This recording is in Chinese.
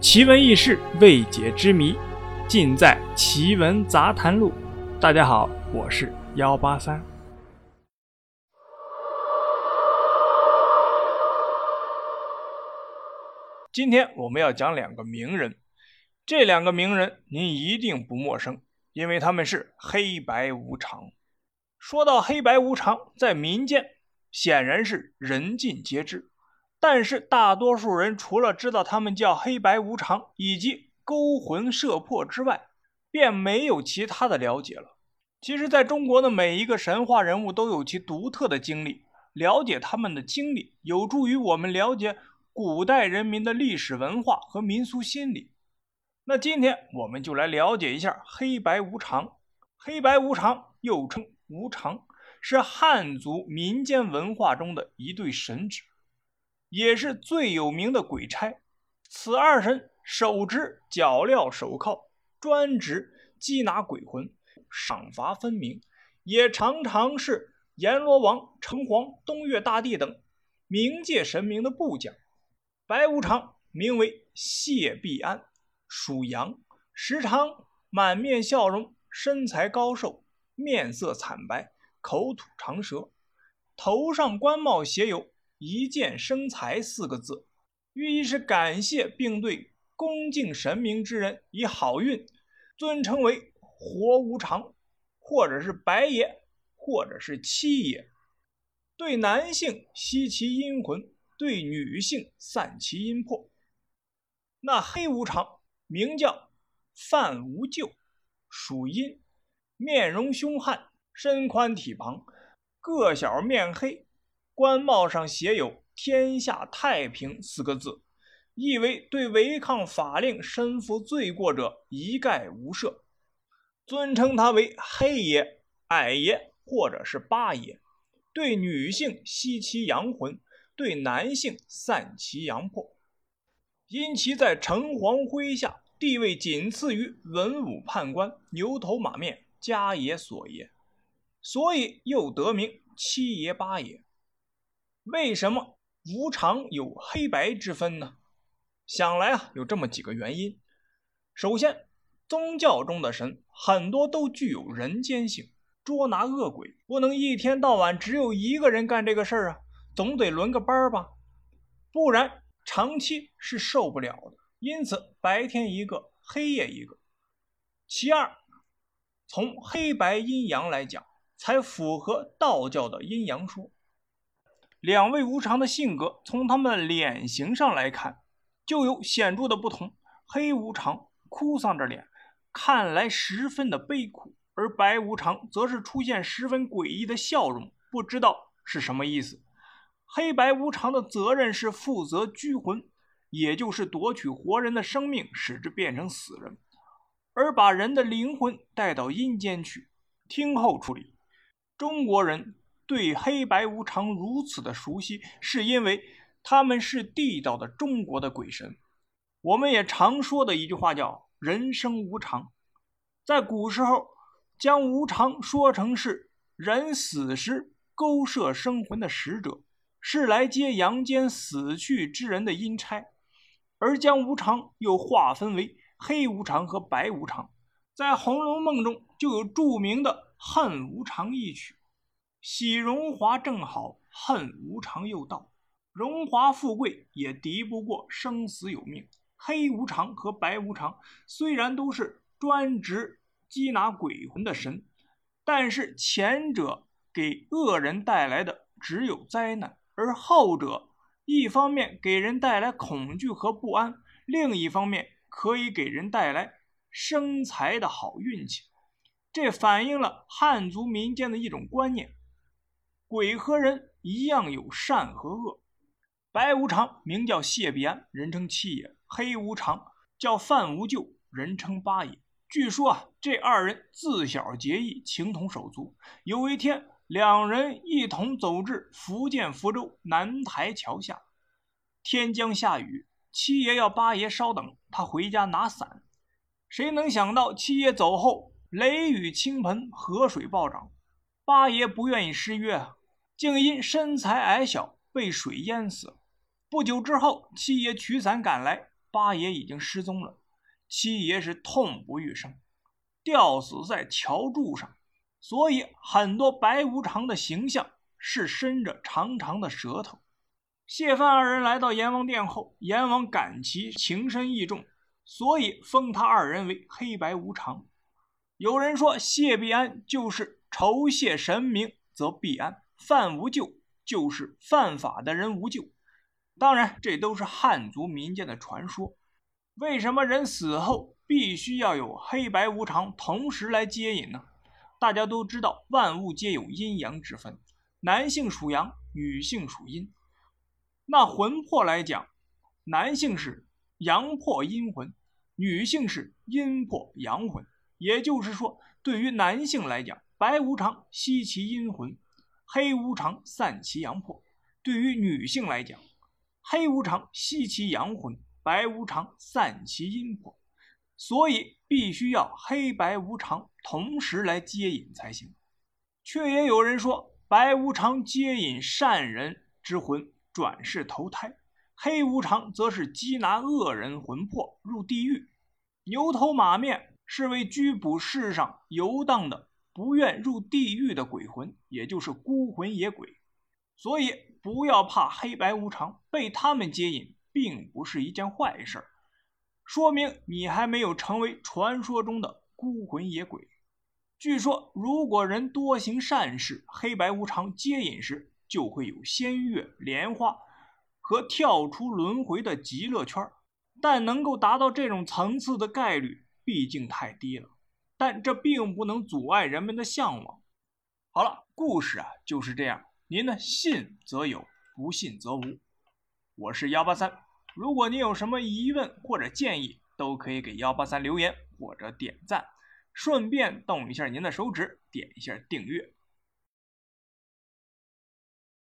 奇闻异事、未解之谜，尽在《奇闻杂谈录》。大家好，我是幺八三。今天我们要讲两个名人，这两个名人您一定不陌生，因为他们是黑白无常。说到黑白无常，在民间显然是人尽皆知。但是大多数人除了知道他们叫黑白无常以及勾魂摄魄之外，便没有其他的了解了。其实，在中国的每一个神话人物都有其独特的经历，了解他们的经历，有助于我们了解古代人民的历史文化和民俗心理。那今天我们就来了解一下黑白无常。黑白无常又称无常，是汉族民间文化中的一对神祇。也是最有名的鬼差。此二神手执脚镣手铐，专职缉拿鬼魂，赏罚分明，也常常是阎罗王、城隍、东岳大帝等冥界神明的部将。白无常名为谢必安，属羊，时常满面笑容，身材高瘦，面色惨白，口吐长舌，头上冠帽写有。一见生财四个字，寓意是感谢并对恭敬神明之人以好运，尊称为活无常，或者是白爷，或者是七爷。对男性吸其阴魂，对女性散其阴魄。那黑无常名叫范无咎，属阴，面容凶悍，身宽体庞，个小面黑。官帽上写有“天下太平”四个字，意为对违抗法令、身负罪过者一概无赦，尊称他为黑爷、矮爷或者是八爷。对女性吸其阳魂，对男性散其阳魄。因其在城隍麾下地位仅次于文武判官、牛头马面、家爷、锁爷，所以又得名七爷、八爷。为什么无常有黑白之分呢？想来啊，有这么几个原因。首先，宗教中的神很多都具有人间性，捉拿恶鬼不能一天到晚只有一个人干这个事儿啊，总得轮个班吧，不然长期是受不了的。因此，白天一个，黑夜一个。其二，从黑白阴阳来讲，才符合道教的阴阳说。两位无常的性格，从他们脸型上来看，就有显著的不同。黑无常哭丧着脸，看来十分的悲苦；而白无常则是出现十分诡异的笑容，不知道是什么意思。黑白无常的责任是负责拘魂，也就是夺取活人的生命，使之变成死人，而把人的灵魂带到阴间去，听候处理。中国人。对黑白无常如此的熟悉，是因为他们是地道的中国的鬼神。我们也常说的一句话叫“人生无常”。在古时候，将无常说成是人死时勾摄生魂的使者，是来接阳间死去之人的阴差；而将无常又划分为黑无常和白无常。在《红楼梦》中就有著名的“恨无常”一曲。喜荣华正好，恨无常又到。荣华富贵也敌不过生死有命。黑无常和白无常虽然都是专职缉拿鬼魂的神，但是前者给恶人带来的只有灾难，而后者一方面给人带来恐惧和不安，另一方面可以给人带来生财的好运气。这反映了汉族民间的一种观念。鬼和人一样有善和恶。白无常名叫谢必安，人称七爷；黑无常叫范无咎，人称八爷。据说啊，这二人自小结义，情同手足。有一天，两人一同走至福建福州南台桥下，天将下雨，七爷要八爷稍等，他回家拿伞。谁能想到，七爷走后，雷雨倾盆，河水暴涨，八爷不愿意失约。竟因身材矮小被水淹死。不久之后，七爷取伞赶来，八爷已经失踪了，七爷是痛不欲生，吊死在桥柱上。所以很多白无常的形象是伸着长长的舌头。谢范二人来到阎王殿后，阎王感其情深意重，所以封他二人为黑白无常。有人说谢必安就是酬谢神明则必安，犯无咎就是犯法的人无咎。当然，这都是汉族民间的传说。为什么人死后必须要有黑白无常同时来接引呢？大家都知道，万物皆有阴阳之分，男性属阳，女性属阴。那魂魄来讲，男性是阳魄阴魂，女性是阴魄阳魂。也就是说，对于男性来讲，白无常吸其阴魂，黑无常散其阳魄；对于女性来讲，黑无常吸其阳魂，白无常散其阴魄。所以必须要黑白无常同时来接引才行，却也有人说白无常接引善人之魂转世投胎，黑无常则是缉拿恶人魂魄入地狱。牛头马面是为拘捕世上游荡的不愿入地狱的鬼魂，也就是孤魂野鬼。所以不要怕黑白无常被他们接引，并不是一件坏事。说明你还没有成为传说中的孤魂野鬼。据说，如果人多行善事，黑白无常接引时，就会有仙乐、莲花和跳出轮回的极乐圈。但能够达到这种层次的概率，毕竟太低了。但这并不能阻碍人们的向往。好了，故事啊就是这样。您呢，信则有，不信则无。我是幺八三。如果您有什么疑问或者建议，都可以给幺八三留言或者点赞，顺便动一下您的手指，点一下订阅。